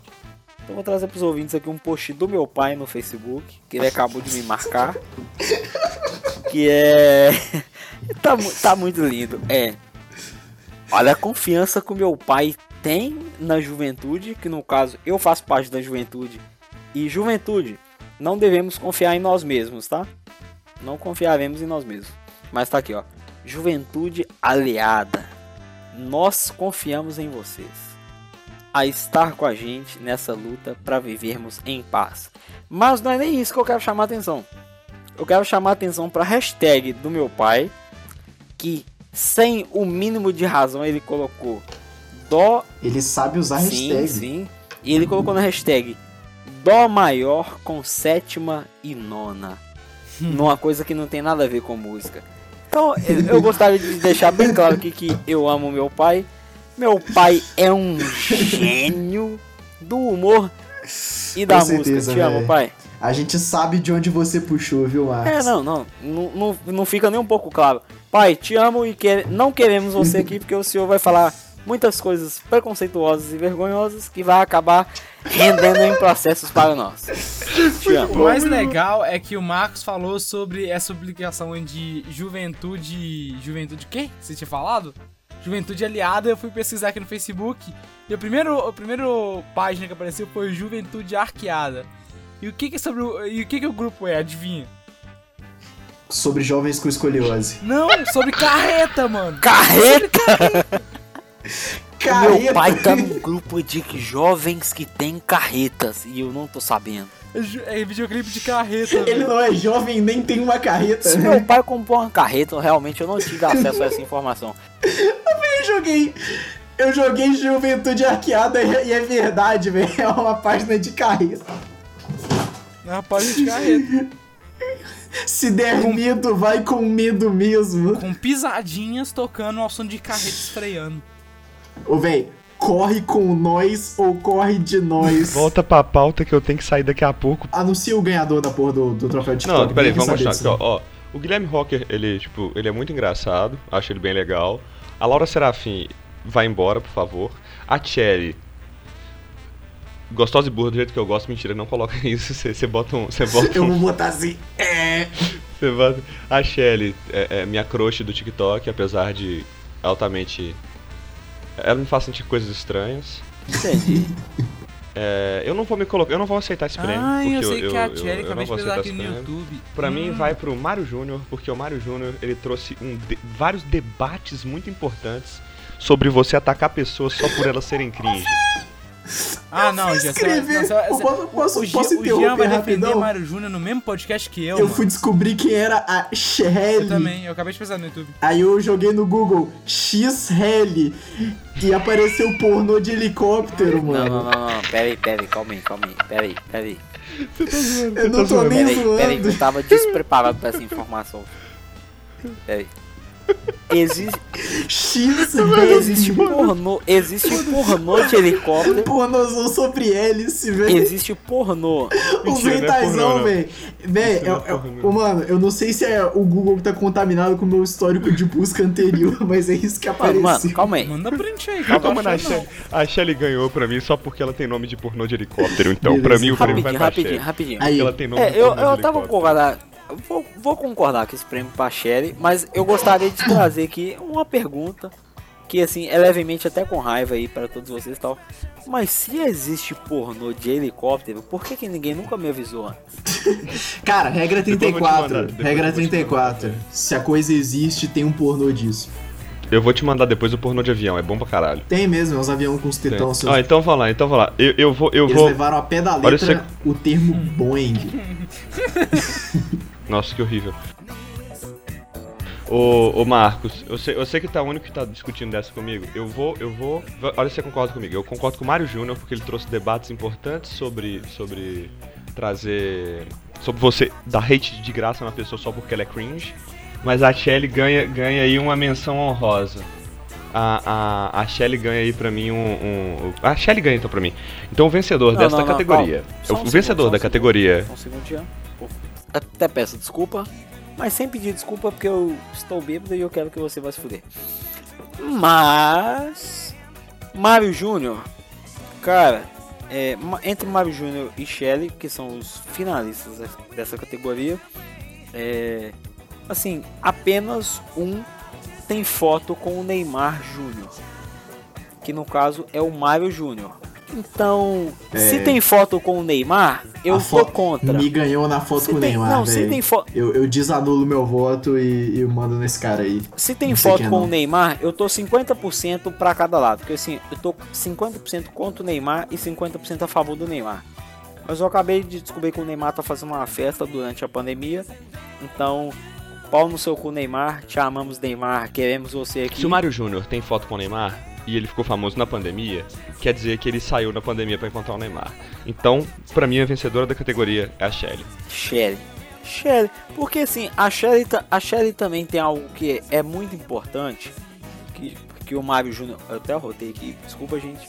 Então eu vou trazer pros ouvintes aqui um post do meu pai no Facebook, que ele acabou de me marcar. Que é. [LAUGHS] tá, tá muito lindo. É. Olha a confiança que o meu pai tem na juventude, que no caso eu faço parte da juventude. E juventude, não devemos confiar em nós mesmos, tá? Não confiaremos em nós mesmos. Mas tá aqui, ó. Juventude aliada. Nós confiamos em vocês. A estar com a gente nessa luta para vivermos em paz. Mas não é nem isso que eu quero chamar a atenção. Eu quero chamar a atenção para a hashtag do meu pai, que sem o mínimo de razão ele colocou dó Ele sabe usar Sim, hashtag. sim. E ele colocou na hashtag Dó maior com sétima e nona. Numa coisa que não tem nada a ver com música. Então, eu, gostaria de deixar bem claro aqui que eu amo meu pai. Meu pai é um gênio do humor e da música. Te amo, velho. pai. A gente sabe de onde você puxou, viu, Marcos? É, não, não, não, não, fica nem um pouco claro. Pai, te amo e quer, não queremos você aqui porque o senhor vai falar muitas coisas preconceituosas e vergonhosas que vai acabar rendendo em processos para nós. O mais legal é que o Marcos falou sobre essa publicação de juventude. Juventude o quê? Você tinha falado? Juventude aliada, eu fui pesquisar aqui no Facebook. E o primeiro, a primeira página que apareceu foi Juventude Arqueada. E o que, que é sobre o, E o que, que o grupo é? Adivinha? Sobre jovens com escoliose. Não, sobre carreta, mano. Carreta! Careta! Meu pai tá num grupo de jovens que tem carretas e eu não tô sabendo. É É videoclipe de carreta. Ele velho. não é jovem nem tem uma carreta. Se meu pai comprou uma carreta, realmente eu não tive [LAUGHS] acesso a essa informação. Eu joguei. Eu joguei Juventude Arqueada e é verdade, velho. É uma página de carreta. É uma página de carreta. Se der medo, vai com medo mesmo. Com pisadinhas tocando ao som de carreta estreando. Ô, velho, corre com nós ou corre de nós. Volta pra pauta que eu tenho que sair daqui a pouco. Anuncia o ganhador da porra do, do troféu de Não, peraí, vamos mostrar aqui, ó, ó. O Guilherme Rocker, ele, tipo, ele é muito engraçado, acho ele bem legal. A Laura Serafim vai embora, por favor. A Cherry. Gostosa e burra do jeito que eu gosto, mentira, não coloca [LAUGHS] isso. Você bota um. Você bota disso. [LAUGHS] Eu um. vou botar assim. É. Você bota... A Shelly é, é minha crush do TikTok, apesar de altamente. Ela me faz sentir coisas estranhas. Entendi. [LAUGHS] É, eu não vou me colocar. Eu não vou aceitar esse prêmio. Ah, eu sei que a eu, Cherry, eu não acabei de pesquisar aqui no prêmio. YouTube. Pra mim Hum. vai pro Mário Júnior, porque o Mário Júnior ele trouxe um de- vários debates muito importantes sobre você atacar pessoas só por elas serem cringe. [LAUGHS] Ah, não, vai- escrever. não, Eu posso- posso- o, Jean- posso o Jean vai interromper defender rapidão? Mário Júnior no mesmo podcast que eu, Eu mano. fui descobrir quem era a Eu Shelly. também, eu acabei de pesquisar no YouTube. Aí eu joguei no Google X Helly e apareceu pornô de helicóptero, Não, mano. não, não, não. Pera aí, pera aí, calma aí, calma aí. Pera aí, pera aí. Eu não tô nem Pera aí, pera aí, zoando. eu tava despreparado pra essa informação. Pera aí. Existe, X [LAUGHS] existe pornô, existe pornô de helicóptero, Pornozão sobre hélice, velho. existe pornô. Os é não. velho. Não é ô, mano, eu não sei se é o Google que tá contaminado com o meu histórico de busca anterior, [LAUGHS] mas é isso que apareceu. mano, calma aí. Manda print aí, Calma, a Shelly, a Shelly ganhou pra mim só porque ela tem nome de pornô de helicóptero. Então, Beleza. pra mim, o prêmio vai pra rapidinho, rapidinho. Aí, ela tem nome É, de eu, eu tava helicóptero. Vou, vou concordar com esse prêmio pra Shelly, mas eu gostaria de trazer aqui uma pergunta que assim, é levemente até com raiva aí para todos vocês e tal. Mas se existe pornô de helicóptero, por que, que ninguém nunca me avisou antes? [LAUGHS] Cara, regra Depois eu vou te 34. mandar, regra eu vou te 34. Se a coisa existe, tem um pornô disso. Eu vou te mandar depois o pornô de avião, é bom pra caralho. Tem mesmo, é uns aviões com os tetão. seus- Ah, então vamos lá, então vamos lá. Eu, eu vou. Eu Eles vou... levaram a pé da Olha, letra o termo Boeing. [LAUGHS] Nossa, que horrível. Ô, ô Marcos, eu sei, eu sei que tá o único que tá discutindo dessa comigo. Eu vou, eu vou. Olha se você concorda comigo. Eu concordo com o Mário Júnior porque ele trouxe debates importantes sobre. sobre trazer. sobre você dar hate de graça na pessoa só porque ela é cringe. Mas a Shelly ganha, ganha aí uma menção honrosa. A, a, a Shelly ganha aí pra mim um, um- A Shelly ganha então pra mim. Então o vencedor Não, desta não, não, categoria. calma. O um segundo, vencedor um da segundo. categoria. Só Um segundinho. Até peço desculpa, mas sem pedir desculpa porque eu estou bêbado e eu quero que você vá se fuder. Mas. Mário Júnior, cara, é, entre Mário Júnior e Shelly, que são os finalistas de- dessa categoria, é, assim, apenas um tem foto com o Neymar Júnior, que no caso é o Mário Júnior. Então, se É. tem foto com o Neymar, eu foto contra. Me ganhou na foto Se com o tem- Neymar, não, se velho. tem fo- Eu, eu desanulo meu voto e, e mando nesse cara aí. Se tem Não foto é, com não. o Neymar, eu tô 50% pra cada lado. Porque assim, eu tô 50% contra o Neymar e 50% a favor do Neymar. Mas eu acabei de descobrir que o Neymar tá fazendo uma festa durante a pandemia. Então, pau no seu cu, Neymar. Te amamos, Neymar. Queremos você aqui. Se o Mário Júnior tem foto com o Neymar e ele ficou famoso na pandemia, quer dizer que ele saiu na pandemia pra encontrar o Neymar. Então, pra mim, a vencedora da categoria é a Shelly. Shelly. Shelly. Porque assim, a Shelly, a Shelly também tem algo que é muito importante. Que, que o Mário Júnior. Eu até arrotei aqui, desculpa, gente.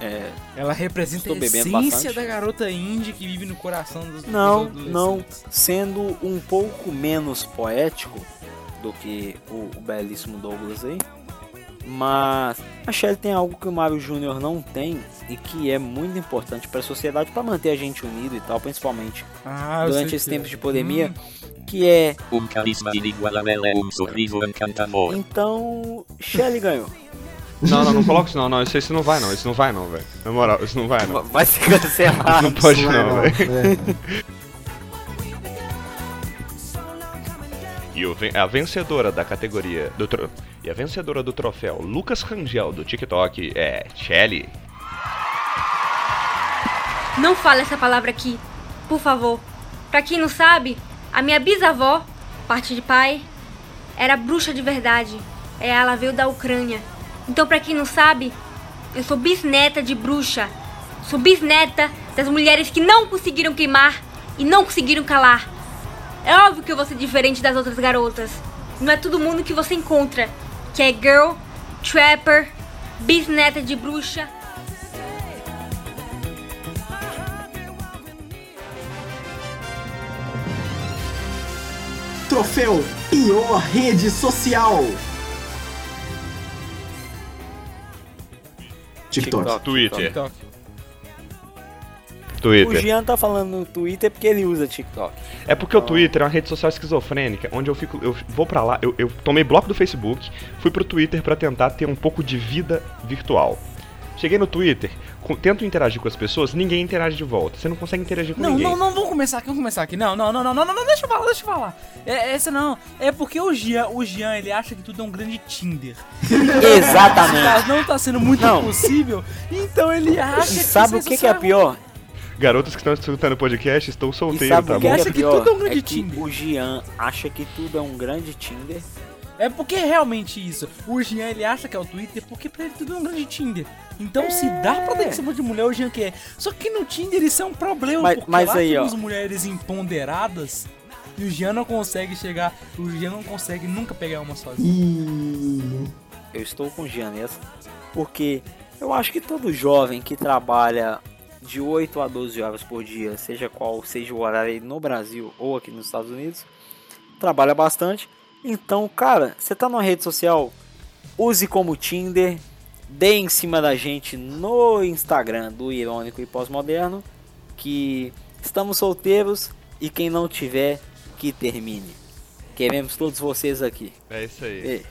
É, Ela representa a essência bastante. da garota indie que vive no coração dos Não, dos não. Sendo um pouco menos poético do que o, o belíssimo Douglas aí. Mas a Shelly tem algo que o Mario Júnior não tem e que é muito importante para a sociedade para manter a gente unido e tal, principalmente Ah, durante esse que- tempo de pandemia, Hum, que é Um carisma inigualável um sorriso encantador. então Shelly ganhou. [LAUGHS] Não, não, não coloca isso não, não. Isso, isso não vai não, isso não vai não, velho. Na moral, isso não vai não. Vai ser cancelado. Não pode não, não, velho. E o a vencedora da categoria do tro- e a vencedora do troféu Lucas Rangel do TikTok é Shelly. Não fale essa palavra aqui, por favor. Pra quem não sabe, a minha bisavó, parte de pai, era bruxa de verdade. É, Ela veio da Ucrânia. Então, pra quem não sabe, eu sou bisneta de bruxa. Sou bisneta das mulheres que não conseguiram queimar e não conseguiram calar. É óbvio que eu vou ser diferente das outras garotas. Não é todo mundo que você encontra, que é girl, trapper, bisneta de bruxa. Troféu Pior Rede Social. TikTok. Twitter. TikTok. O Twitter. Jean tá falando no Twitter porque ele usa TikTok. É porque o Twitter é uma rede social esquizofrênica, onde eu fico, eu vou pra lá, eu, eu tomei bloco do Facebook, fui pro Twitter pra tentar ter um pouco de vida virtual. Cheguei no Twitter, tento interagir com as pessoas, ninguém interage de volta. Você não consegue interagir com Não, ninguém. não, não, vamos começar aqui, vamos começar aqui. Não, não, não, não, não, não, não, deixa eu falar, deixa eu falar. É, essa não. É porque o Jean, o Jean, ele acha que tudo é um grande Tinder. [LAUGHS] Exatamente. Não tá sendo muito Não. possível, então ele acha E que sabe o que, que é só pior? Garotas que estão escutando o podcast, estou E solteiro, sabe tá bom? que Acha é que tudo é um grande é Tinder. o Jean acha que tudo é um grande Tinder. É porque é realmente isso. O Jean ele acha que é o Twitter porque pra ele tudo é um grande Tinder. Então se dá pra dar em cima de mulher, o Jean quer. Só que no Tinder isso é um problema, Mas- porque mas lá aí, temos ó. mulheres empoderadas e o Jean não consegue chegar. O Jean não consegue nunca pegar uma sozinho. E Eu estou com o Jean nessa. Porque eu acho que todo jovem que trabalha de 8 a 12 horas por dia, seja qual seja o horário aí no Brasil ou aqui nos Estados Unidos, trabalha bastante. Então, cara, você tá numa rede social, use como Tinder, dê em cima da gente no Instagram do Irônico e Pós-Moderno, que estamos solteiros e quem não tiver, que termine. Queremos todos vocês aqui. É isso aí. Ei,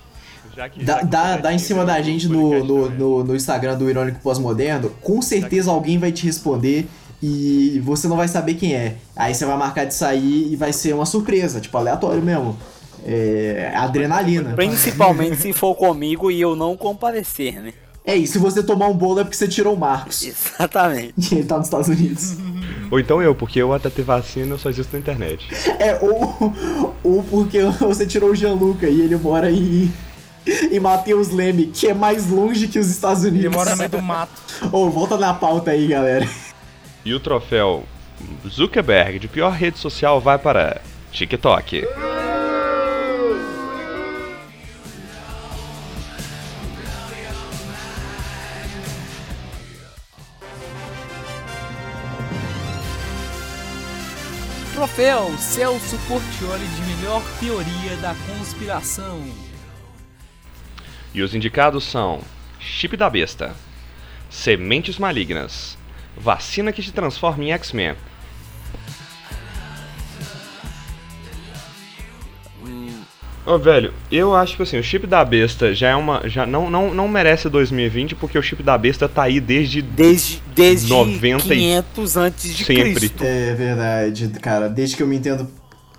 Já que, Dá, já que dá, dá em cima da gente no, no, no, no Instagram do Irônico Pós-Moderno. Com certeza alguém vai te responder e você não vai saber quem é. Aí você vai marcar de sair e vai ser uma surpresa, tipo, aleatório mesmo. É, adrenalina. Principalmente se for comigo e eu não comparecer, né? É, e se você tomar um bolo é porque você tirou o Marcos. Exatamente. E [LAUGHS] ele tá nos Estados Unidos. [LAUGHS] Ou então eu, porque eu até ter vacina eu só existo na internet. É, ou, ou porque você tirou o Gianluca e ele mora em, [LAUGHS] em Mateus Leme, que é mais longe que os Estados Unidos. Ele mora no meio do mato. [LAUGHS] Ô, volta na pauta aí, galera. E o troféu Zuckerberg de pior rede social vai para TikTok. Troféu Celso Portioli de melhor teoria da conspiração. E os indicados são Chip da Besta, Sementes Malignas, Vacina que te transforma em X-Men. Ô, velho, eu acho que assim, o chip da besta já é uma. Já não, não, não merece 2020, porque o chip da besta tá aí desde. Desde, desde 90 e 500 antes de sempre. Cristo. É verdade, cara. Desde que eu me entendo.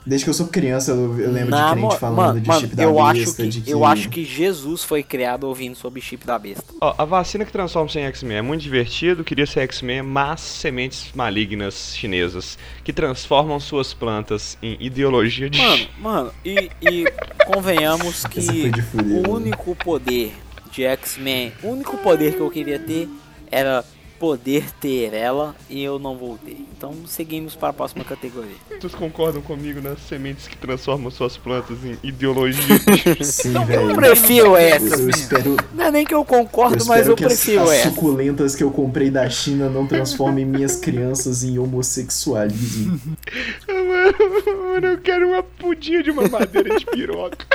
Desde que eu sou criança, eu, eu lembro Na de crente falando mano, de mano, chip da eu besta, acho que, de que. Eu acho que Jesus foi criado ouvindo sobre chip da besta. Ó, a vacina que transforma-se em X-Men é muito divertido, queria ser X-Men, mas sementes malignas chinesas que transformam suas plantas em ideologia de. Mano, mano, e, e convenhamos que fuder, o único poder de X-Men, o único poder que eu queria ter era poder ter ela e eu não vou ter. Então seguimos para a próxima categoria. Vocês concordam comigo nas sementes que transformam suas plantas em ideologia? [LAUGHS] Sim, Eu velho. prefiro Eu, essas. eu espero, Não é nem que eu concordo, eu mas eu que as, prefiro as essa. suculentas que eu comprei da China não transformem minhas crianças em homossexualismo. [LAUGHS] mano, mano, eu quero uma pudinha de mamadeira de piroca.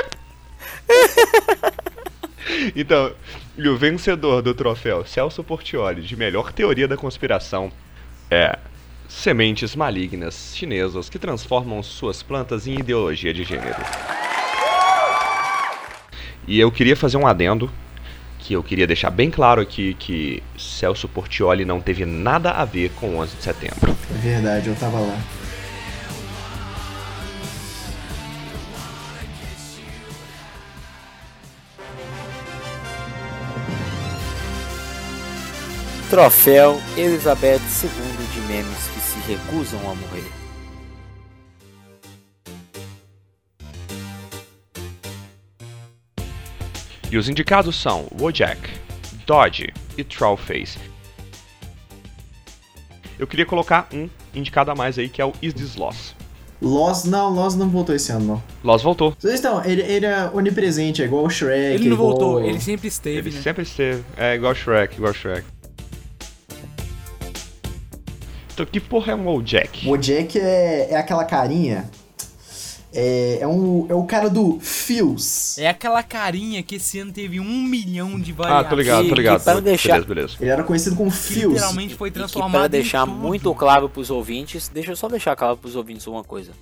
[LAUGHS] [LAUGHS] Então, e o vencedor do troféu Celso Portioli de melhor teoria da conspiração é sementes malignas chinesas que transformam suas plantas em ideologia de gênero. E eu queria fazer um adendo que eu queria deixar bem claro aqui que Celso Portioli não teve nada a ver com o 11 de setembro. É verdade, eu tava lá. Troféu Elizabeth II de memes que se recusam a morrer. E os indicados são Wojak, Dodge e Trollface. Eu queria colocar um indicado a mais aí, que é o Is This Loss. Lost, não, Lost não voltou esse ano, não. Loss voltou. Vocês estão, ele, ele é onipresente, é igual o Shrek. Ele não igual... voltou, ele sempre esteve, Ele né? sempre esteve. É igual Shrek, igual Shrek. Então, que porra é um Wojak? O Jack é, é aquela carinha. É, é, um, é o cara do Fios. É aquela carinha que esse ano teve um milhão de Ah, variações. tô ligado, tô que ligado. para deixar- Beleza, beleza. Ele era conhecido como Fios. literalmente foi E transformado para deixar em tudo. muito claro pros ouvintes, deixa eu só deixar claro pros ouvintes uma coisa.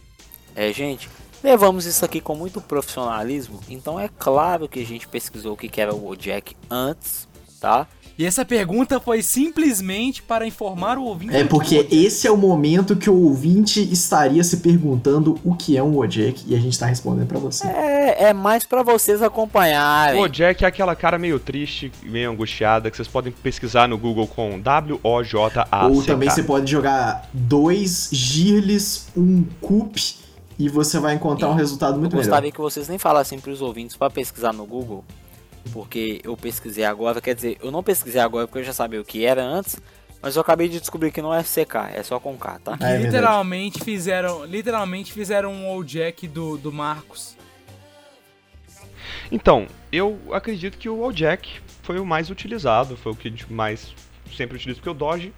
É, gente, levamos isso aqui com muito profissionalismo, então é claro que a gente pesquisou o que que era o Jack antes, tá? E essa pergunta foi simplesmente para informar o ouvinte. É porque que o esse é o momento que o ouvinte estaria se perguntando o que é um Wojak e a gente tá respondendo pra você. É, é mais pra vocês acompanharem. O Wojak é aquela cara meio triste, meio angustiada, que vocês podem pesquisar no Google com W-O-J-A-C-K. Ou também você pode jogar dois Girles, um Cup e você vai encontrar um resultado Eu muito melhor. gostaria que vocês nem falassem pros ouvintes para pesquisar no Google, porque eu pesquisei agora, quer dizer, eu não pesquisei agora porque eu já sabia o que era antes, mas eu acabei de descobrir que não é CK, é só com K, tá? É verdade. literalmente fizeram, literalmente fizeram um old Jack do, do Marcos. Então, eu acredito que o Wojak foi o mais utilizado, foi o que a gente mais sempre utiliza, porque o Dodge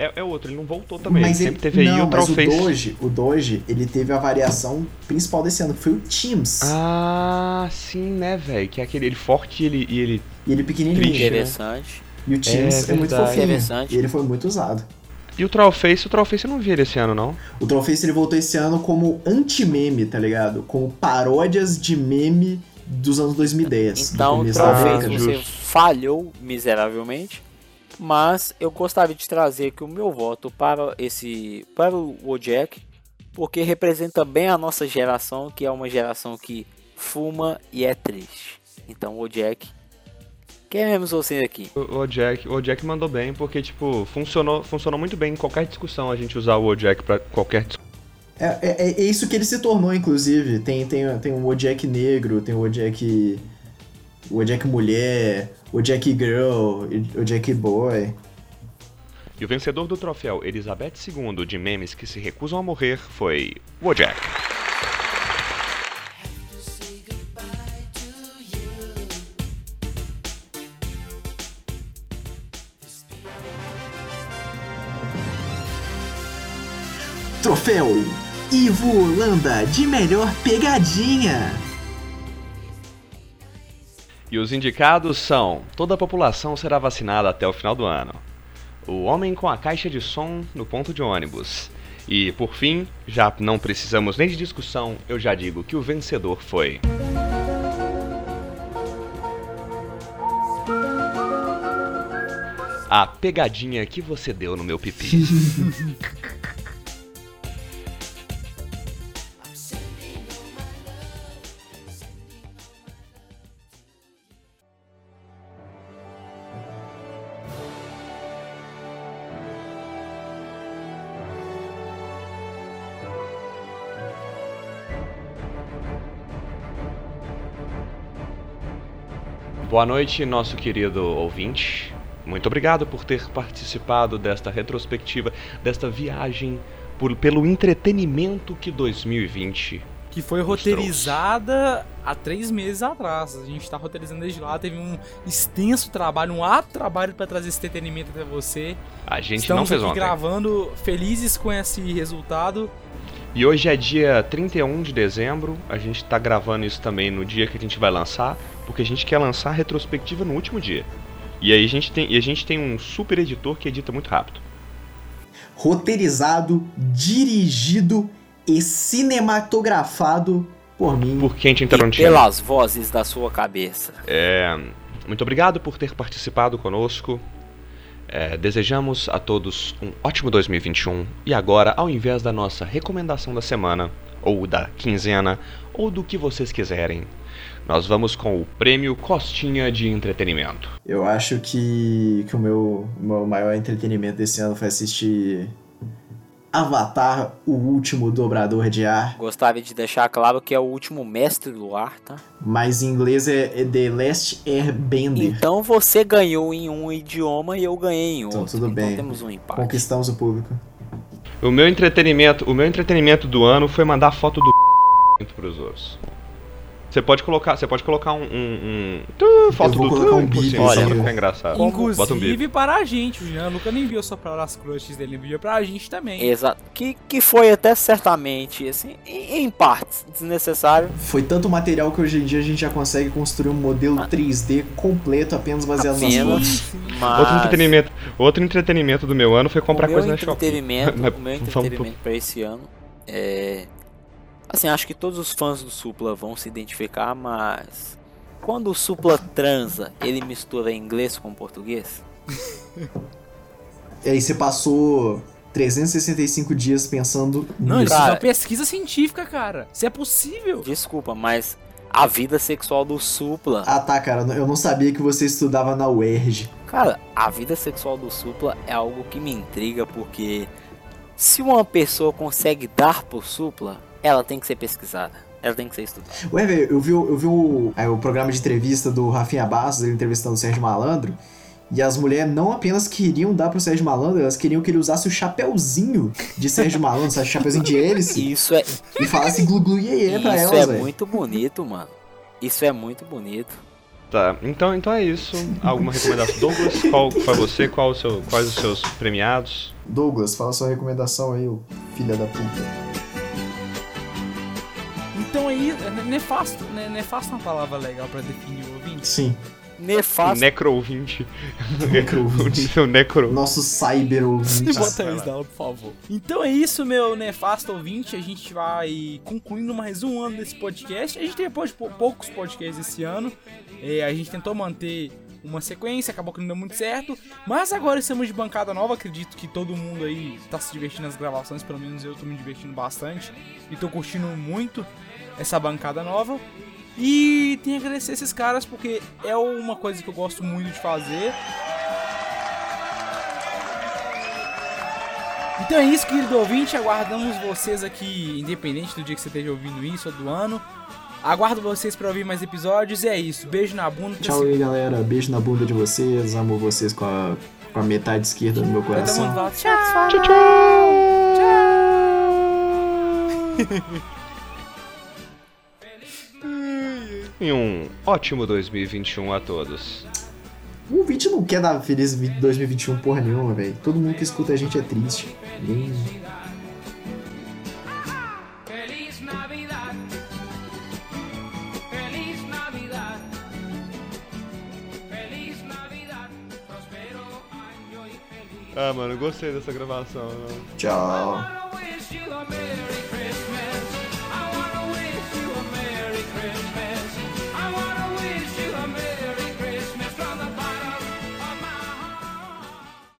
é, é outro, ele não voltou também, Mas ele ele, sempre teve aí não, o mas o Trollface. Doge, o Doge, ele teve a variação principal desse ano, que foi o Teams. Ah, sim, né, velho, que é aquele ele forte e ele, e ele... E ele pequenininho. Triste, Interessante. E o Teams é, muito verdade. fofinho. Interessante. E ele foi muito usado. E o Trollface, o Trollface eu não vi ele esse ano, não. O Trollface ele voltou esse ano como anti-meme, tá ligado? Como paródias de meme dos anos 2010. do Então, talvez década. você falhou miseravelmente, mas eu gostaria de trazer aqui o meu voto para esse para o Wojak, porque representa bem a nossa geração, que é uma geração que fuma e é triste. Então, Wojak, queremos você aqui. O, Jack, o Jack mandou bem porque tipo funcionou, funcionou muito bem em qualquer discussão a gente usar o Jack pra qualquer discussão. É, é, é isso que ele se tornou, inclusive. Tem, tem, tem o Wojak negro, tem o Wojak. O Wojak mulher, o Wojak girl, o Wojak boy. E o vencedor do troféu Elizabeth II de memes que se recusam a morrer foi o Jack. Troféu Ivo Holanda de melhor pegadinha. E os indicados são: toda a população será vacinada até o final do ano. O homem com a caixa de som no ponto de ônibus. E por fim, já não precisamos nem de discussão, eu já digo que o vencedor foi. A pegadinha que você deu no meu pipi. [LAUGHS] Boa noite, nosso querido ouvinte. Muito obrigado por ter participado desta retrospectiva, desta viagem por- pelo entretenimento que 2020 Que foi roteirizada há três meses atrás. A gente tá roteirizando desde lá. Teve um extenso trabalho, um árduo trabalho para trazer esse entretenimento até você. a gente Estamos não fez aqui ontem. gravando, felizes com esse resultado. E hoje é dia 31 de dezembro, a gente tá gravando isso também no dia que a gente vai lançar, porque a gente quer lançar a retrospectiva no último dia. E aí a gente tem, e a gente tem um super editor que edita muito rápido. Roteirizado, dirigido e cinematografado por mim. Por Quentin E Tarantino. pelas vozes da sua cabeça. É, muito obrigado por ter participado conosco. É, desejamos a todos um ótimo 2021. E agora, ao invés da nossa recomendação da semana, ou da quinzena, ou do que vocês quiserem, nós vamos com o prêmio Costinha de Entretenimento. Eu acho que, que o meu, meu maior entretenimento desse ano foi assistir Avatar, o último dobrador de ar. Gostaria de deixar claro que é o último mestre do ar, tá? Mas em inglês é, é The Last Airbender. Então você ganhou em um idioma e eu ganhei em outro. Então tudo bem. temos um empate. Conquistamos o público. O meu entretenimento, o meu entretenimento do ano foi mandar foto do [LAUGHS] pros outros. Você pode colocar, você pode colocar um, um, um foto vou do colocar um bip, só assim, pra ficar engraçado. Bota um bip. Inclusive para a gente. O Jean Luca nem enviou só para as crushes dele, enviou pra gente também. Exato. Que, que foi até certamente, assim, em, em partes, desnecessário. Foi tanto material que hoje em dia a gente já consegue construir um modelo 3D completo apenas baseado nas Apenas. fotos. Mas Outro entretenimento, outro entretenimento do meu ano foi comprar coisa na Shopee. entretenimento, [LAUGHS] o meu entretenimento pra esse ano é. Assim, acho que todos os fãs do Supla vão se identificar, mas. Quando o Supla transa, ele mistura inglês com português? [LAUGHS] E aí você passou 365 dias pensando Não, isso é uma pesquisa científica, cara. Isso é possível. Desculpa, mas a vida sexual do Supla. Ah tá, cara, eu não sabia que você estudava na UERJ. Cara, a vida sexual do Supla é algo que me intriga porque se uma pessoa consegue dar pro Supla, ela tem que ser pesquisada. Ela tem que ser estudada. Ué, velho, eu vi, o- eu vi o, é, o programa de entrevista do Rafinha Bastos, ele entrevistando o Sérgio Malandro, e as mulheres não apenas queriam dar pro Sérgio Malandro, elas queriam que ele usasse o chapéuzinho de Sérgio Malandro, sabe? O chapéuzinho de hélice, [LAUGHS] Isso é, e falasse glu glu iê, iê pra isso elas, é velho. muito bonito, mano. Isso é muito bonito. Tá, então, então é isso. Alguma recomendação? Douglas, qual foi você? Qual o seu, quais os seus premiados? Douglas, fala sua recomendação aí, ô filha da puta. Então aí, é nefasto, né? Nefasto é uma palavra legal pra definir o ouvinte. Sim. Nefasto. Necro ouvinte. Necro ouvinte. [LAUGHS] Seu necro. Nosso cyber ouvinte. Bota isso dela, por favor. Então é isso, meu nefasto ouvinte. A gente vai concluindo mais um ano desse podcast. A gente teve pou- pou- poucos podcasts esse ano. É, a gente tentou manter uma sequência, acabou que não deu muito certo. Mas agora estamos de bancada nova. Acredito que todo mundo aí tá se divertindo nas gravações. Pelo menos eu tô me divertindo bastante. E tô curtindo muito essa bancada nova. E tenho que agradecer esses caras porque é uma coisa que eu gosto muito de fazer. Então é isso, querido ouvinte. Aguardamos vocês aqui, independente do dia que você esteja ouvindo isso ou do ano. Aguardo vocês para ouvir mais episódios. E é isso. Beijo na bunda. Tchau aí, galera. Beijo na bunda de vocês. Amo vocês com a, com a metade esquerda do meu coração. alto. Tchau, tchau, tchau. [LAUGHS] E um ótimo 2021 a todos. O ouvinte não quer dar feliz 2021 porra nenhuma, velho. Todo mundo que escuta a gente é triste. Ninguém... Ah, mano, gostei dessa gravação. Tchau.